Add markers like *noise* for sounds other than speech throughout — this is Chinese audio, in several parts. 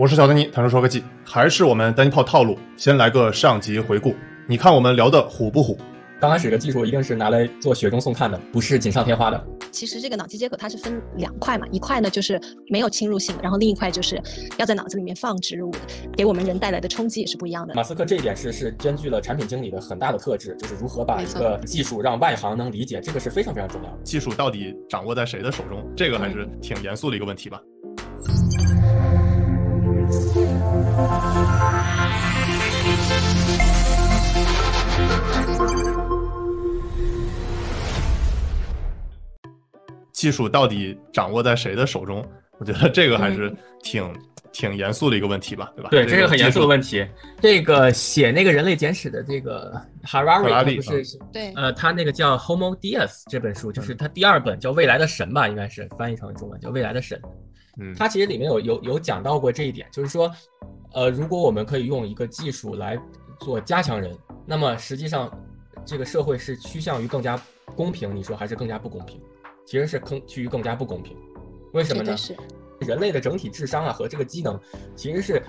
我是小丹尼，谈说说科技，还是我们单一炮套路，先来个上集回顾。你看我们聊的虎不虎？刚开始的技术一定是拿来做雪中送炭的，不是锦上添花的。其实这个脑机接口它是分两块嘛，一块呢就是没有侵入性，然后另一块就是要在脑子里面放植入的，给我们人带来的冲击也是不一样的。马斯克这一点是是兼具了产品经理的很大的特质，就是如何把一个技术让外行能理解，这个是非常非常重要的。技术到底掌握在谁的手中？这个还是挺严肃的一个问题吧。技术到底掌握在谁的手中？我觉得这个还是挺挺严肃的一个问题吧，对吧？对，这是很严肃的问题。这个写那个人类简史的这个哈拉瑞不是对，呃，他那个叫《Homo Deus》这本书，就是他第二本叫《未来的神》吧，应该是翻译成中文叫《未来的神》。嗯，他其实里面有有有讲到过这一点，就是说，呃，如果我们可以用一个技术来做加强人，那么实际上这个社会是趋向于更加公平，你说还是更加不公平？其实是更趋于更加不公平，为什么呢？人类的整体智商啊和这个机能其实是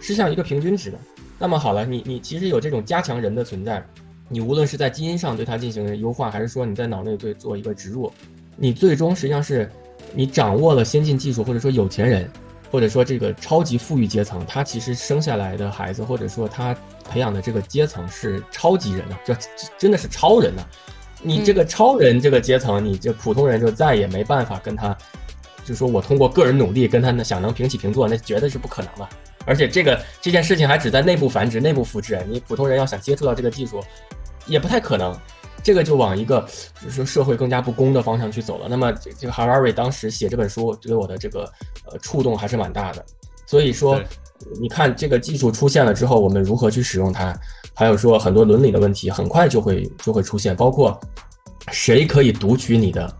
是像一个平均值的。那么好了，你你其实有这种加强人的存在，你无论是在基因上对它进行优化，还是说你在脑内对做一个植入，你最终实际上是你掌握了先进技术，或者说有钱人，或者说这个超级富裕阶层，他其实生下来的孩子，或者说他培养的这个阶层是超级人啊，这真的是超人呐。你这个超人这个阶层，你这普通人就再也没办法跟他，就说我通过个人努力跟他呢想能平起平坐，那绝对是不可能的。而且这个这件事情还只在内部繁殖、内部复制，你普通人要想接触到这个技术，也不太可能。这个就往一个就是说社会更加不公的方向去走了。那么这个 Harari 当时写这本书对我的这个呃触动还是蛮大的。所以说，你看这个技术出现了之后，我们如何去使用它？还有说很多伦理的问题，很快就会就会出现，包括谁可以读取你的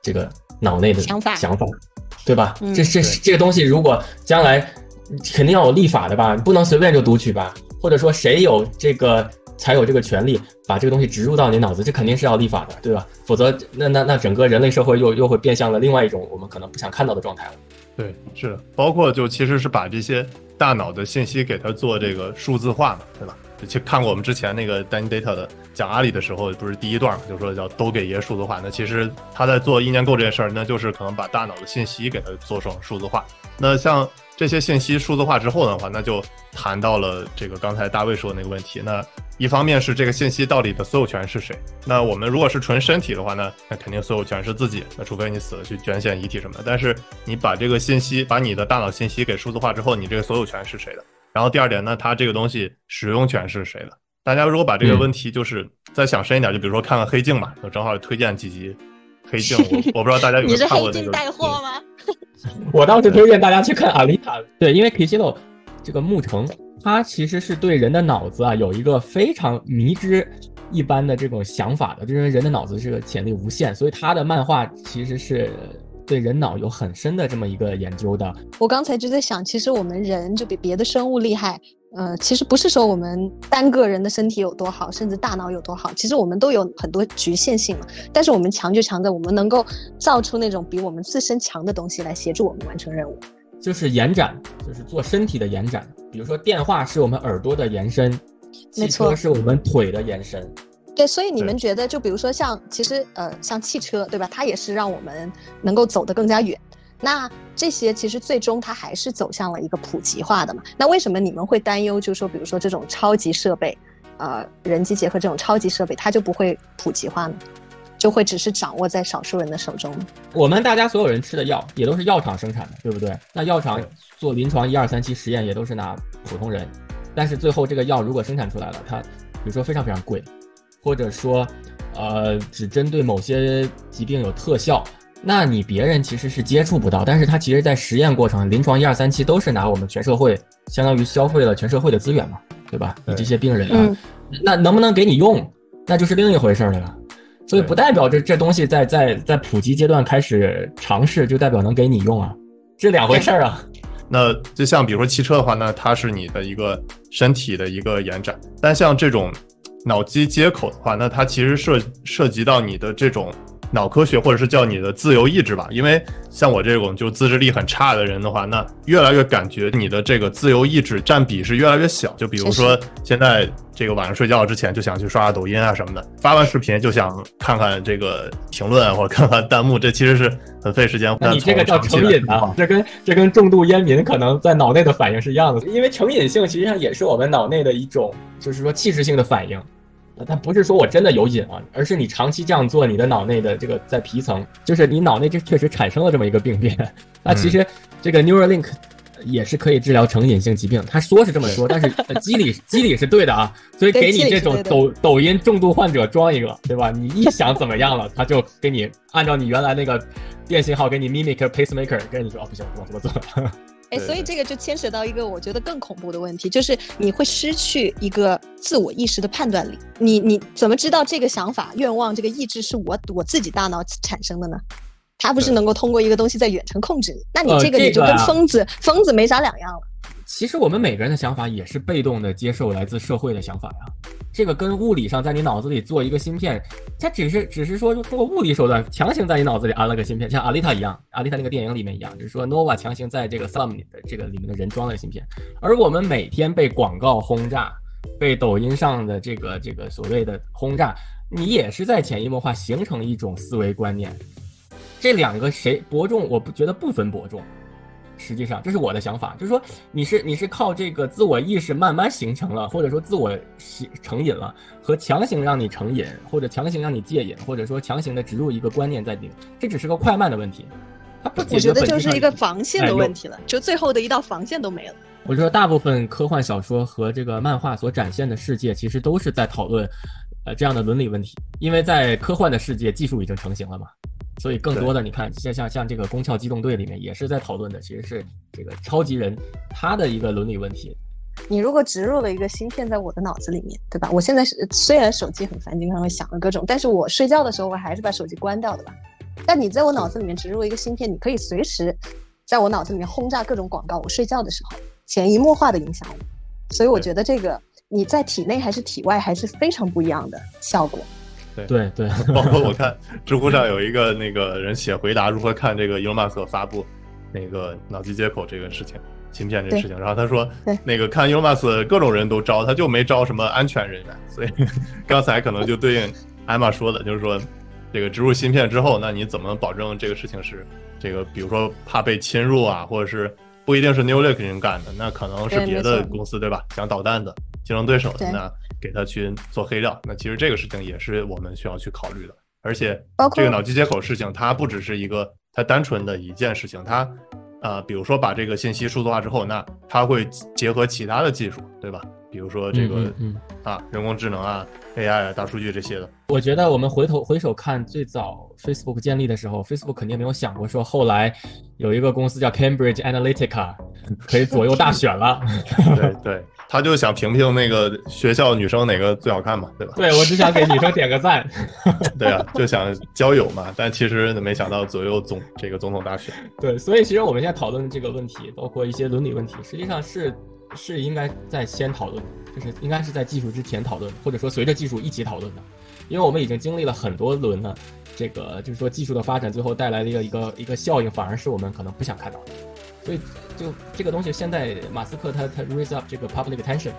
这个脑内的想法，想法，对吧？这这这个东西，如果将来肯定要有立法的吧，你不能随便就读取吧？或者说谁有这个才有这个权利把这个东西植入到你脑子？这肯定是要立法的，对吧？否则那那那整个人类社会又又会变向了另外一种我们可能不想看到的状态了。对，是的，包括就其实是把这些大脑的信息给它做这个数字化嘛，对吧？去看过我们之前那个 Dan Data 的讲阿里的时候，不是第一段嘛，就说叫都给爷数字化。那其实他在做意念购这件事儿，那就是可能把大脑的信息给它做成数字化。那像这些信息数字化之后的话，那就谈到了这个刚才大卫说的那个问题。那一方面是这个信息到底的所有权是谁？那我们如果是纯身体的话呢，那肯定所有权是自己。那除非你死了去捐献遗体什么的。但是你把这个信息，把你的大脑信息给数字化之后，你这个所有权是谁的？然后第二点呢，它这个东西使用权是谁的？大家如果把这个问题就是再想深一点，就比如说看看《黑镜》嘛，就正好推荐几集《黑镜》。我我不知道大家有没有看过那个。带货吗？*laughs* 我倒是推荐大家去看《阿丽塔》。对，因为 i l o 这个牧城，它其实是对人的脑子啊有一个非常迷之一般的这种想法的，就是人的脑子这个潜力无限，所以他的漫画其实是。对人脑有很深的这么一个研究的，我刚才就在想，其实我们人就比别的生物厉害，呃，其实不是说我们单个人的身体有多好，甚至大脑有多好，其实我们都有很多局限性嘛。但是我们强就强在我们能够造出那种比我们自身强的东西来协助我们完成任务，就是延展，就是做身体的延展。比如说电话是我们耳朵的延伸，汽车是我们腿的延伸。对，所以你们觉得，就比如说像，其实呃，像汽车，对吧？它也是让我们能够走得更加远。那这些其实最终它还是走向了一个普及化的嘛？那为什么你们会担忧，就是说，比如说这种超级设备，呃，人机结合这种超级设备，它就不会普及化呢？就会只是掌握在少数人的手中？我们大家所有人吃的药也都是药厂生产的，对不对？那药厂做临床一二三期实验也都是拿普通人，但是最后这个药如果生产出来了，它比如说非常非常贵。或者说，呃，只针对某些疾病有特效，那你别人其实是接触不到。但是它其实，在实验过程、临床一二三期都是拿我们全社会，相当于消费了全社会的资源嘛，对吧？你这些病人啊，那能不能给你用，那就是另一回事儿了。所以不代表这这东西在在在普及阶段开始尝试，就代表能给你用啊，这两回事儿啊。*laughs* 那就像比如说汽车的话，那它是你的一个身体的一个延展，但像这种。脑机接口的话，那它其实涉涉及到你的这种脑科学，或者是叫你的自由意志吧。因为像我这种就自制力很差的人的话，那越来越感觉你的这个自由意志占比是越来越小。就比如说现在这个晚上睡觉之前就想去刷刷抖音啊什么的，发完视频就想看看这个评论或者看看弹幕，这其实是很费时间。那你这个叫成瘾啊？这跟这跟重度烟民可能在脑内的反应是一样的，因为成瘾性实际上也是我们脑内的一种，就是说器质性的反应。它不是说我真的有瘾啊，而是你长期这样做，你的脑内的这个在皮层，就是你脑内就确实产生了这么一个病变。*laughs* 那其实这个 Neuralink 也是可以治疗成瘾性疾病，他说是这么说，但是机理机理是对的啊。所以给你这种抖抖音重度患者装一个，对吧？你一想怎么样了，他就给你按照你原来那个电信号给你 mimic pacemaker，跟你说哦不行，我这么做。哎，所以这个就牵扯到一个我觉得更恐怖的问题，就是你会失去一个自我意识的判断力。你你怎么知道这个想法、愿望、这个意志是我我自己大脑产生的呢？它不是能够通过一个东西在远程控制你？那你这个你就跟疯子疯子没啥两样了。其实我们每个人的想法也是被动的接受来自社会的想法呀。这个跟物理上在你脑子里做一个芯片，它只是只是说通过物理手段强行在你脑子里安了个芯片，像阿丽塔一样，阿丽塔那个电影里面一样，就是说 Nova 强行在这个 Sum 的这个里面的人装了个芯片，而我们每天被广告轰炸，被抖音上的这个这个所谓的轰炸，你也是在潜移默化形成一种思维观念，这两个谁伯仲？我不觉得不分伯仲。实际上，这是我的想法，就是说，你是你是靠这个自我意识慢慢形成了，或者说自我成瘾了，和强行让你成瘾，或者强行让你戒瘾，或者说强行的植入一个观念在里面，这只是个快慢的问题，它不解决我觉得就是一个防线的问题了，就最后的一道防线都没了。我说，大部分科幻小说和这个漫画所展现的世界，其实都是在讨论，呃，这样的伦理问题，因为在科幻的世界，技术已经成型了嘛。所以更多的，你看像像像这个《宫壳机动队》里面也是在讨论的，其实是这个超级人他的一个伦理问题。你如果植入了一个芯片在我的脑子里面，对吧？我现在是虽然手机很烦，经常会响了各种，但是我睡觉的时候我还是把手机关掉的吧。但你在我脑子里面植入一个芯片，你可以随时在我脑子里面轰炸各种广告，我睡觉的时候潜移默化的影响我。所以我觉得这个你在体内还是体外还是非常不一样的效果。对。对对，*laughs* 包括我看知乎上有一个那个人写回答如何看这个伊隆马斯克发布那个脑机接口这个事情，芯片这个事情，然后他说，那个看伊隆马斯克各种人都招，他就没招什么安全人员，所以 *laughs* 刚才可能就对应艾玛说的，就是说这个植入芯片之后，那你怎么保证这个事情是这个，比如说怕被侵入啊，或者是不一定是 Neuralink 人干的，那可能是别的公司对吧？想捣蛋的竞争对手的那。给他去做黑料，那其实这个事情也是我们需要去考虑的。而且，这个脑机接口事情，它不只是一个它单纯的一件事情，它，呃，比如说把这个信息数字化之后，那它会结合其他的技术，对吧？比如说这个啊，人工智能啊，AI 啊，大数据这些的。我觉得我们回头回首看最早 Facebook 建立的时候，Facebook 肯定没有想过说后来有一个公司叫 Cambridge Analytica 可以左右大选了。对对。他就想评评那个学校女生哪个最好看嘛，对吧？对，我只想给女生点个赞。*laughs* 对啊，就想交友嘛，但其实没想到左右总这个总统大选。*laughs* 对，所以其实我们现在讨论这个问题，包括一些伦理问题，实际上是是应该在先讨论，就是应该是在技术之前讨论，或者说随着技术一起讨论的，因为我们已经经历了很多轮了，这个就是说技术的发展最后带来的一个一个一个效应，反而是我们可能不想看到的。所以，就这个东西，现在马斯克他他 raise up 这个 public attention，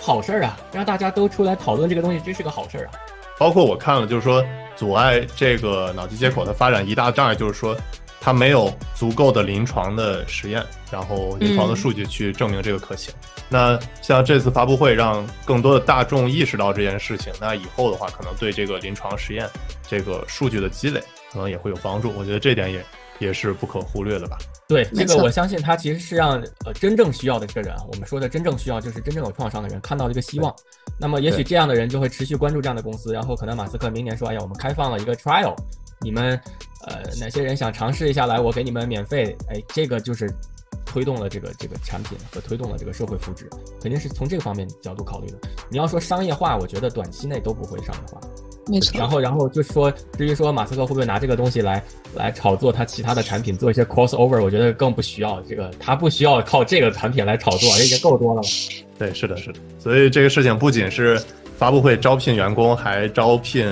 好事儿啊，让大家都出来讨论这个东西，真是个好事儿啊。包括我看了，就是说阻碍这个脑机接口的发展一大障碍，就是说它没有足够的临床的实验，然后临床的数据去证明这个可行。那像这次发布会，让更多的大众意识到这件事情，那以后的话，可能对这个临床实验这个数据的积累，可能也会有帮助。我觉得这点也。也是不可忽略的吧？对，这个我相信他其实是让呃真正需要的这个人啊，我们说的真正需要就是真正有创伤的人看到了一个希望。那么也许这样的人就会持续关注这样的公司，然后可能马斯克明年说，哎呀，我们开放了一个 trial，你们呃哪些人想尝试一下来，我给你们免费。哎，这个就是推动了这个这个产品和推动了这个社会福祉，肯定是从这个方面角度考虑的。你要说商业化，我觉得短期内都不会商业化。没错，然后，然后就说，至于说马斯克会不会拿这个东西来来炒作他其他的产品，做一些 crossover，我觉得更不需要这个，他不需要靠这个产品来炒作，已经够多了。对，是的，是的。所以这个事情不仅是发布会招聘员工，还招聘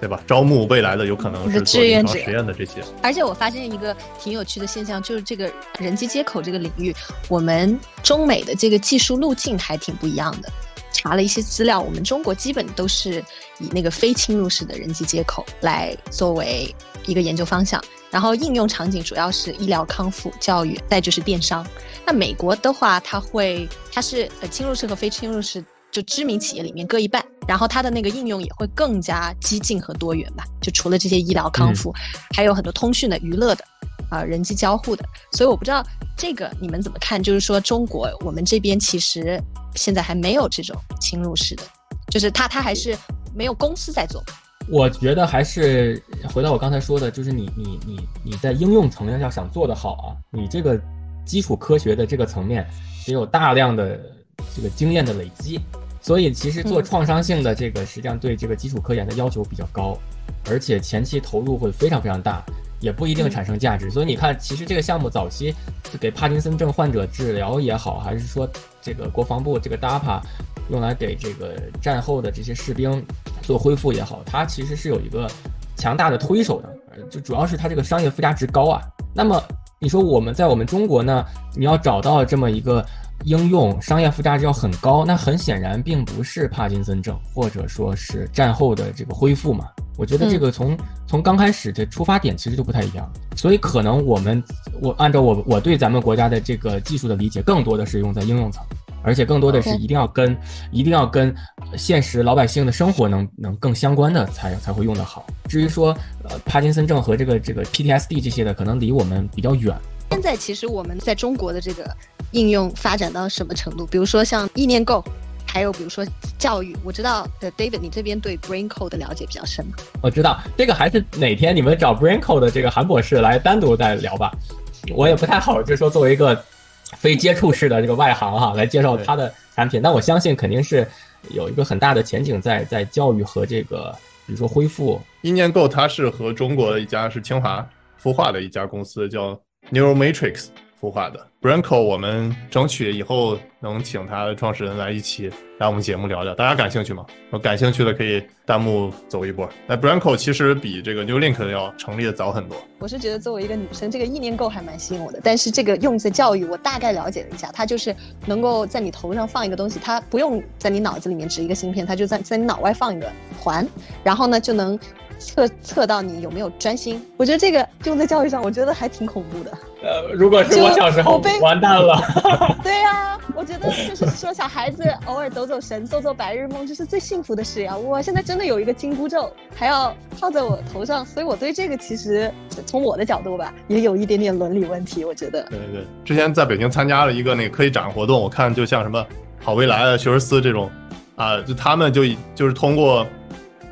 对吧？招募未来的有可能是做临床志愿者实验的这些。而且我发现一个挺有趣的现象，就是这个人机接口这个领域，我们中美的这个技术路径还挺不一样的。查了一些资料，我们中国基本都是以那个非侵入式的人机接口来作为一个研究方向，然后应用场景主要是医疗康复、教育，再就是电商。那美国的话，它会它是呃侵入式和非侵入式。就知名企业里面各一半，然后它的那个应用也会更加激进和多元吧。就除了这些医疗康复，还有很多通讯的、娱乐的，啊，人机交互的。所以我不知道这个你们怎么看？就是说中国我们这边其实现在还没有这种侵入式的，就是它它还是没有公司在做。我觉得还是回到我刚才说的，就是你你你你在应用层面要想做得好啊，你这个基础科学的这个层面得有大量的这个经验的累积。所以其实做创伤性的这个，实际上对这个基础科研的要求比较高，而且前期投入会非常非常大，也不一定产生价值。所以你看，其实这个项目早期给帕金森症患者治疗也好，还是说这个国防部这个 DAPA 用来给这个战后的这些士兵做恢复也好，它其实是有一个强大的推手的，就主要是它这个商业附加值高啊。那么你说我们在我们中国呢，你要找到这么一个。应用商业附加值要很高，那很显然并不是帕金森症，或者说是战后的这个恢复嘛？我觉得这个从从刚开始的出发点其实就不太一样，所以可能我们我按照我我对咱们国家的这个技术的理解，更多的是用在应用层，而且更多的是一定要跟一定要跟现实老百姓的生活能能更相关的才才会用得好。至于说呃帕金森症和这个这个 PTSD 这些的，可能离我们比较远。现在其实我们在中国的这个。应用发展到什么程度？比如说像意念构，还有比如说教育。我知道，呃，David，你这边对 Brain Code 的了解比较深吗？我知道，这个还是哪天你们找 Brain Code 的这个韩博士来单独再聊吧。我也不太好，就是说作为一个非接触式的这个外行哈，来介绍他的产品。但我相信肯定是有一个很大的前景在在教育和这个，比如说恢复。意念购它是和中国的一家是清华孵化的一家公司叫 Neuromatrix。孵化的 Branco，我们争取以后能请他的创始人来一起来我们节目聊聊，大家感兴趣吗？感兴趣的可以弹幕走一波。那 Branco 其实比这个 New Link 要成立的早很多。我是觉得作为一个女生，这个意念够还蛮吸引我的。但是这个用在教育，我大概了解了一下，它就是能够在你头上放一个东西，它不用在你脑子里面植一个芯片，它就在在你脑外放一个环，然后呢就能。测测到你有没有专心，我觉得这个用在教育上，我觉得还挺恐怖的。呃，如果是我小时候，完蛋了。*laughs* 对呀，我觉得就是说小孩子偶尔走走神、做做白日梦，这是最幸福的事呀。我现在真的有一个紧箍咒，还要套在我头上，所以我对这个其实从我的角度吧，也有一点点伦理问题。我觉得。对对对，之前在北京参加了一个那个科技展活动，我看就像什么好未来啊、学而思这种，啊，就他们就就是通过。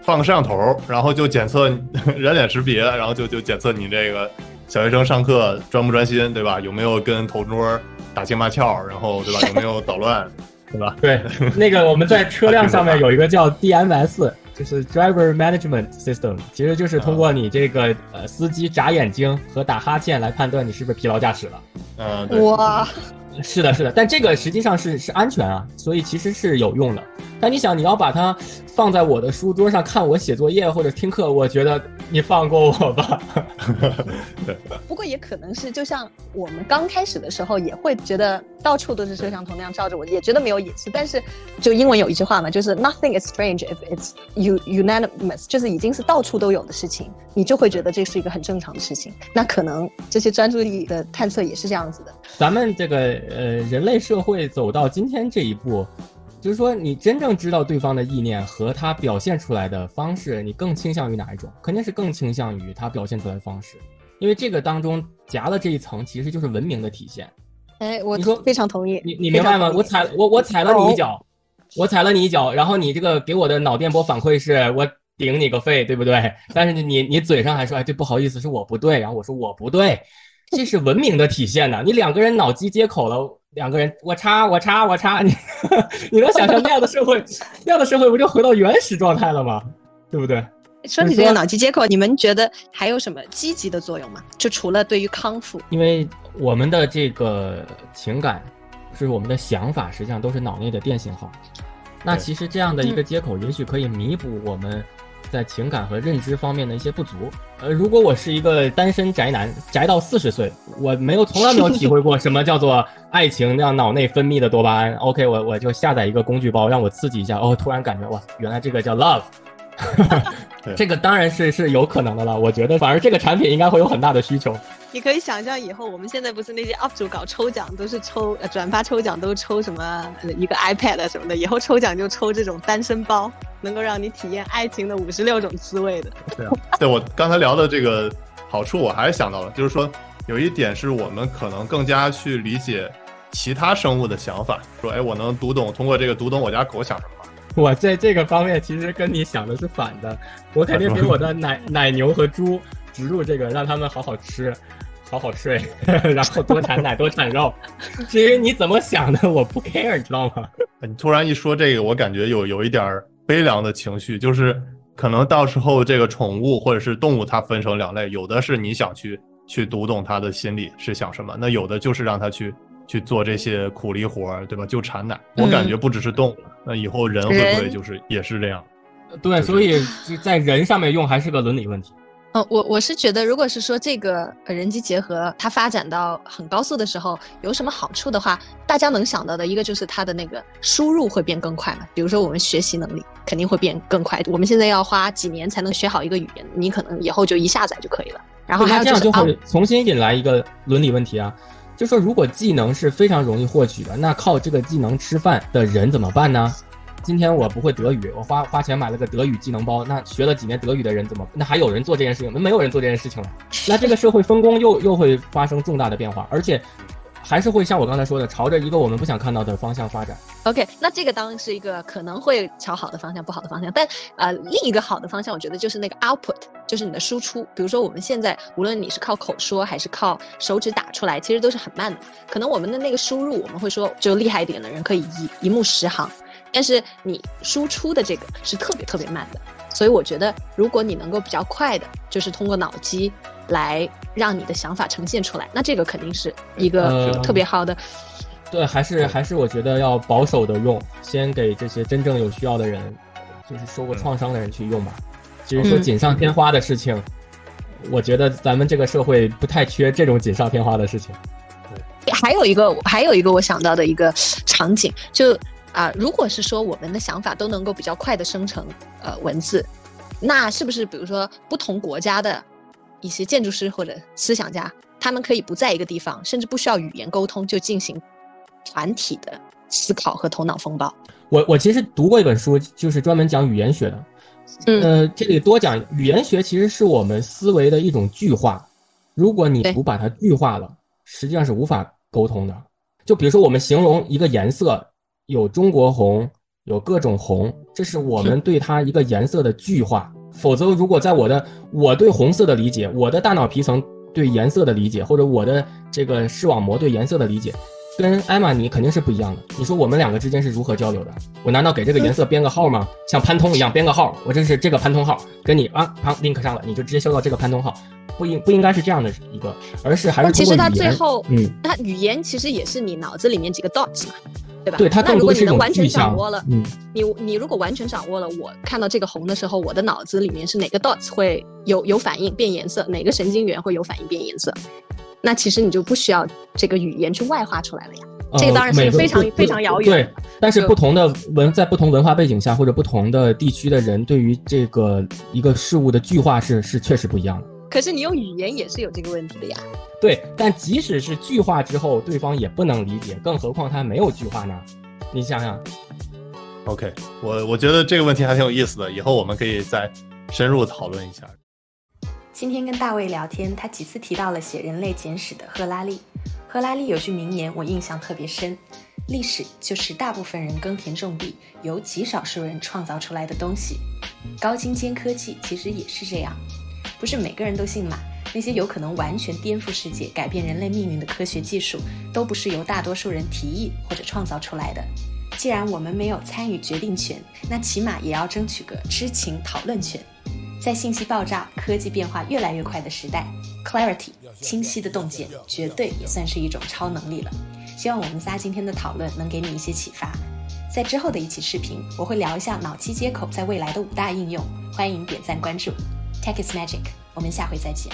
放个摄像头，然后就检测 *laughs* 人脸识别，然后就就检测你这个小学生上课专不专心，对吧？有没有跟同桌打情骂俏，然后对吧？有没有捣乱，对吧？*laughs* 对，那个我们在车辆上面有一个叫 DMS，就是 Driver Management System，其实就是通过你这个呃司机眨眼睛和打哈欠来判断你是不是疲劳驾驶了。嗯，哇。是的，是的，但这个实际上是是安全啊，所以其实是有用的。但你想，你要把它放在我的书桌上看我写作业或者听课，我觉得你放过我吧。*laughs* 不过也可能是，就像我们刚开始的时候，也会觉得到处都是摄像头那样照着我，也觉得没有隐私。但是，就英文有一句话嘛，就是 Nothing is strange if it's unanimous，就是已经是到处都有的事情，你就会觉得这是一个很正常的事情。那可能这些专注力的探测也是这样子的。咱们这个。呃，人类社会走到今天这一步，就是说，你真正知道对方的意念和他表现出来的方式，你更倾向于哪一种？肯定是更倾向于他表现出来的方式，因为这个当中夹了这一层，其实就是文明的体现。哎，我你说非常同意。你你明白吗？我踩我我踩了你一脚，我踩了你一脚，然后你这个给我的脑电波反馈是我顶你个肺，对不对？但是你你嘴上还说，哎，对，不好意思，是我不对。然后我说我不对。这是文明的体现呢。你两个人脑机接口了，两个人我插我插我插，你 *laughs* 你能想象那样的社会，那样的社会不就回到原始状态了吗？对不对？说起这个脑机接口，你们觉得还有什么积极的作用吗？就除了对于康复，因为我们的这个情感，是我们的想法，实际上都是脑内的电信号。那其实这样的一个接口，也许可以弥补我们在情感和认知方面的一些不足。呃，如果我是一个单身宅男，宅到四十岁，我没有从来没有体会过什么叫做爱情，让脑内分泌的多巴胺。OK，我我就下载一个工具包，让我刺激一下，哦，突然感觉哇，原来这个叫 love。*laughs* *laughs* 这个当然是是有可能的了，我觉得反而这个产品应该会有很大的需求。你可以想象以后，我们现在不是那些 UP 主搞抽奖，都是抽呃转发抽奖都抽什么一个 iPad 什么的，以后抽奖就抽这种单身包，能够让你体验爱情的五十六种滋味的。*laughs* 对啊，对我刚才聊的这个好处，我还是想到了，就是说有一点是我们可能更加去理解其他生物的想法，说哎，我能读懂，通过这个读懂我家狗想什么。我在这个方面其实跟你想的是反的，我肯定给我的奶 *laughs* 奶牛和猪植入这个，让他们好好吃，好好睡，*laughs* 然后多产奶多产肉。至于你怎么想的，我不 care，你知道吗？你突然一说这个，我感觉有有一点悲凉的情绪，就是可能到时候这个宠物或者是动物它分成两类，有的是你想去去读懂它的心理是想什么，那有的就是让它去。去做这些苦力活儿，对吧？就产奶，我感觉不只是动物，那以后人会不会就是也是这样？对，所以在人上面用还是个伦理问题。嗯，我我是觉得，如果是说这个人机结合它发展到很高速的时候，有什么好处的话，大家能想到的一个就是它的那个输入会变更快嘛。比如说我们学习能力肯定会变更快，我们现在要花几年才能学好一个语言，你可能以后就一下载就可以了。然后还有这样就会重新引来一个伦理问题啊。就说如果技能是非常容易获取的，那靠这个技能吃饭的人怎么办呢？今天我不会德语，我花花钱买了个德语技能包，那学了几年德语的人怎么？那还有人做这件事情？那没有人做这件事情了，*laughs* 那这个社会分工又又会发生重大的变化，而且。还是会像我刚才说的，朝着一个我们不想看到的方向发展。OK，那这个当然是一个可能会朝好的方向，不好的方向。但呃，另一个好的方向，我觉得就是那个 output，就是你的输出。比如说我们现在，无论你是靠口说还是靠手指打出来，其实都是很慢的。可能我们的那个输入，我们会说，就厉害一点的人可以一一目十行，但是你输出的这个是特别特别慢的。所以我觉得，如果你能够比较快的，就是通过脑机来让你的想法呈现出来，那这个肯定是一个特别好的。对，还是还是我觉得要保守的用，先给这些真正有需要的人，就是受过创伤的人去用吧。至于说锦上添花的事情，我觉得咱们这个社会不太缺这种锦上添花的事情。对，还有一个，还有一个我想到的一个场景就。啊，如果是说我们的想法都能够比较快的生成呃文字，那是不是比如说不同国家的一些建筑师或者思想家，他们可以不在一个地方，甚至不需要语言沟通就进行团体的思考和头脑风暴？我我其实读过一本书，就是专门讲语言学的。嗯，呃，这里多讲语言学其实是我们思维的一种具化，如果你不把它具化了，实际上是无法沟通的。就比如说我们形容一个颜色。有中国红，有各种红，这是我们对它一个颜色的具化。否则，如果在我的我对红色的理解，我的大脑皮层对颜色的理解，或者我的这个视网膜对颜色的理解，跟艾玛尼肯定是不一样的。你说我们两个之间是如何交流的？我难道给这个颜色编个号吗？像潘通一样编个号？我这是这个潘通号，跟你啊旁 link 上了，你就直接收到这个潘通号？不应不应该是这样的一个，而是还是其实它最后，嗯，它语言其实也是你脑子里面几个 dots 嘛。对吧？对它那如果你能完全掌握了，嗯，你你如果完全掌握了，我看到这个红的时候，我的脑子里面是哪个 dots 会有有反应变颜色，哪个神经元会有反应变颜色，那其实你就不需要这个语言去外化出来了呀。这个当然是非常非常遥远。对，但是不同的文在不同文化背景下或者不同的地区的人，对于这个一个事物的具化是是确实不一样的。可是你用语言也是有这个问题的呀。对，但即使是句化之后，对方也不能理解，更何况他没有句化呢？你想想。OK，我我觉得这个问题还挺有意思的，以后我们可以再深入讨论一下。今天跟大卫聊天，他几次提到了写《人类简史》的赫拉利。赫拉利有句名言，我印象特别深：历史就是大部分人耕田种地，由极少数人创造出来的东西。高精尖科技其实也是这样。不是每个人都姓马，那些有可能完全颠覆世界、改变人类命运的科学技术，都不是由大多数人提议或者创造出来的。既然我们没有参与决定权，那起码也要争取个知情讨论权。在信息爆炸、科技变化越来越快的时代，clarity 清晰的洞见，绝对也算是一种超能力了。希望我们仨今天的讨论能给你一些启发。在之后的一期视频，我会聊一下脑机接口在未来的五大应用，欢迎点赞关注。Tech is magic，我们下回再见。